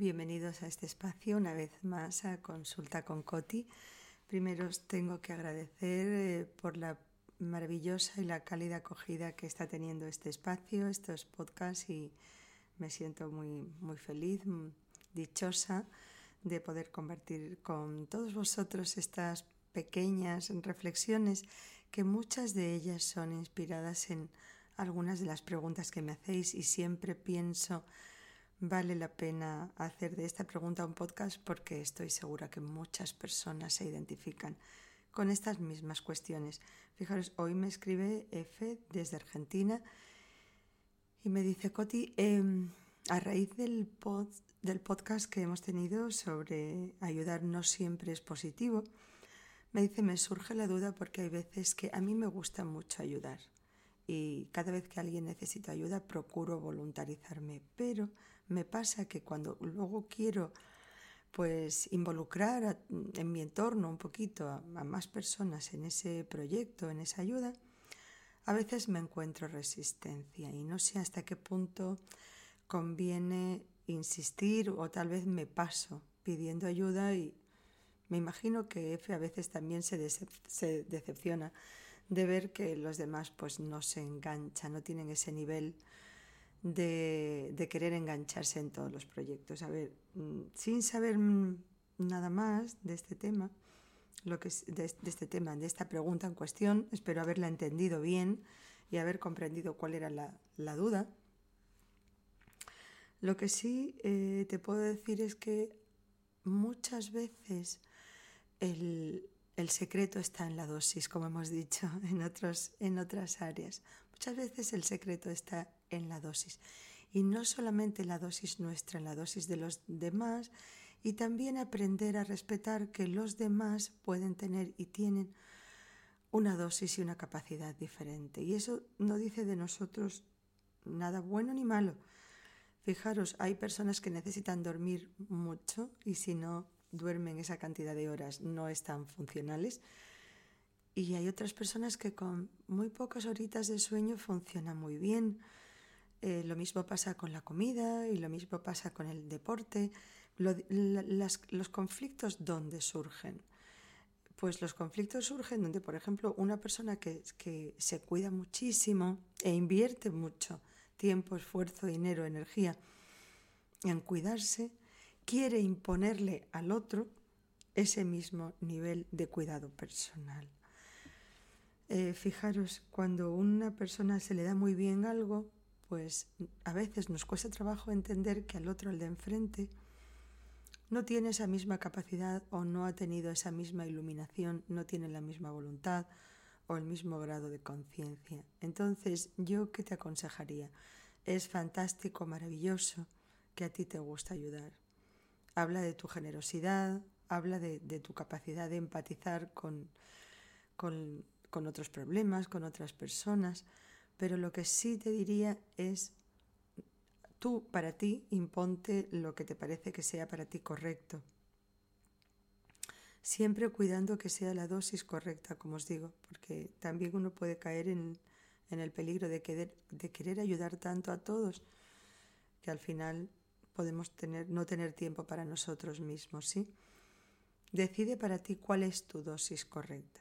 Bienvenidos a este espacio una vez más a Consulta con Coti. Primero os tengo que agradecer eh, por la maravillosa y la cálida acogida que está teniendo este espacio, estos podcasts y me siento muy, muy feliz, dichosa de poder compartir con todos vosotros estas pequeñas reflexiones que muchas de ellas son inspiradas en algunas de las preguntas que me hacéis y siempre pienso vale la pena hacer de esta pregunta un podcast porque estoy segura que muchas personas se identifican con estas mismas cuestiones. Fijaros, hoy me escribe F desde Argentina y me dice, Coti, em, a raíz del, pod, del podcast que hemos tenido sobre ayudar no siempre es positivo, me dice, me surge la duda porque hay veces que a mí me gusta mucho ayudar y cada vez que alguien necesita ayuda procuro voluntarizarme, pero me pasa que cuando luego quiero pues involucrar en mi entorno un poquito a, más personas en ese proyecto, en esa ayuda, a veces me encuentro resistencia y no sé hasta qué punto conviene insistir o tal vez me paso pidiendo ayuda y me imagino que F a veces también se, se decepciona de ver que los demás pues no se enganchan, no tienen ese nivel de, querer engancharse en todos los proyectos. A ver, mm, sin saber nada más de este tema, lo que de, este tema, de esta pregunta en cuestión, espero haberla entendido bien y haber comprendido cuál era la, la duda. Lo que sí eh, te puedo decir es que muchas veces el, el secreto está en la dosis, como hemos dicho en, otros, en otras áreas. Muchas veces el secreto está en la dosis. Y no solamente la dosis nuestra, en la dosis de los demás, y también aprender a respetar que los demás pueden tener y tienen una dosis y una capacidad diferente. Y eso no dice de nosotros nada bueno ni malo. Fijaros, hay personas que necesitan dormir mucho y si no duermen esa cantidad de horas no están funcionales. Y hay otras personas que con muy pocas horitas de sueño funcionan muy bien. Eh, lo mismo pasa con la comida y lo mismo pasa con el deporte. Los conflictos, ¿dónde surgen? Pues los conflictos surgen donde, por ejemplo, una persona que, que se cuida muchísimo e invierte mucho tiempo, esfuerzo, dinero, energía en cuidarse, quiere imponerle al otro ese mismo nivel de cuidado personal. Eh, fijaros, cuando una persona se le da muy bien algo, pues a veces nos cuesta trabajo entender que al otro, al de enfrente, no tiene esa misma capacidad o no ha tenido esa misma iluminación, no tiene la misma voluntad o el mismo grado de conciencia. Entonces, ¿yo qué te aconsejaría? Es fantástico, maravilloso que a ti te gusta ayudar habla de tu generosidad, habla de, tu capacidad de empatizar con, con, otros problemas, con otras personas, pero lo que sí te diría es, tú para ti imponte lo que te parece que sea para ti correcto. Siempre cuidando que sea la dosis correcta, como os digo, porque también uno puede caer en, en el peligro de querer ayudar tanto a todos que al final podemos tener, no tener tiempo para nosotros mismos, ¿sí? Decide para ti cuál es tu dosis correcta.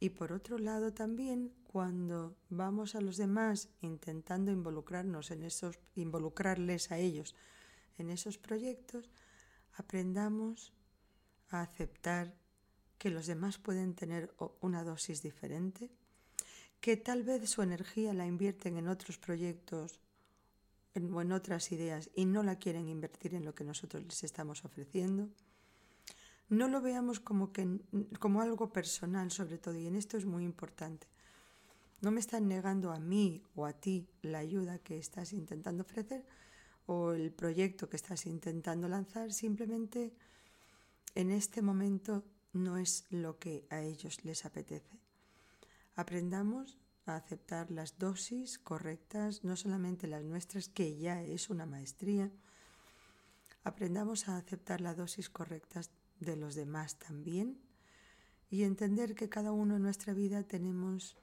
Y por otro lado también, cuando vamos a los demás intentando involucrarnos en esos, involucrarles a ellos en esos proyectos, aprendamos a aceptar que los demás pueden tener una dosis diferente, que tal vez su energía la invierten en otros proyectos en, otras ideas y no la quieren invertir en lo que nosotros les estamos ofreciendo. No lo veamos como, que, como algo personal sobre todo, y en esto es muy importante. No me están negando a mí o a ti la ayuda que estás intentando ofrecer o el proyecto que estás intentando lanzar, simplemente en este momento no es lo que a ellos les apetece. Aprendamos a aceptar las dosis correctas, no solamente las nuestras, que ya es una maestría. Aprendamos a aceptar las dosis correctas de los demás también y entender que cada uno en nuestra vida tenemos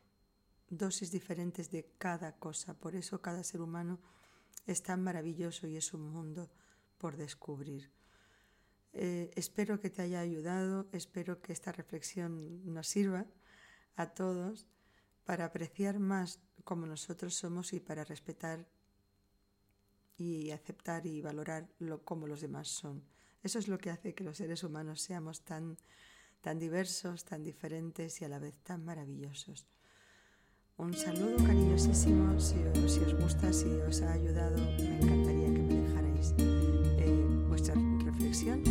dosis diferentes de cada cosa. Por eso cada ser humano es tan maravilloso y es un mundo por descubrir. Eh, espero que te haya ayudado, espero que esta reflexión nos sirva a todos para apreciar más como nosotros somos y para respetar y aceptar y valorar lo, como los demás son. Eso es lo que hace que los seres humanos seamos tan, tan diversos, tan diferentes y a la vez tan maravillosos. Un saludo cariñosísimo. Si, os gusta, si os ha ayudado, me encantaría que me dejarais eh, vuestra reflexión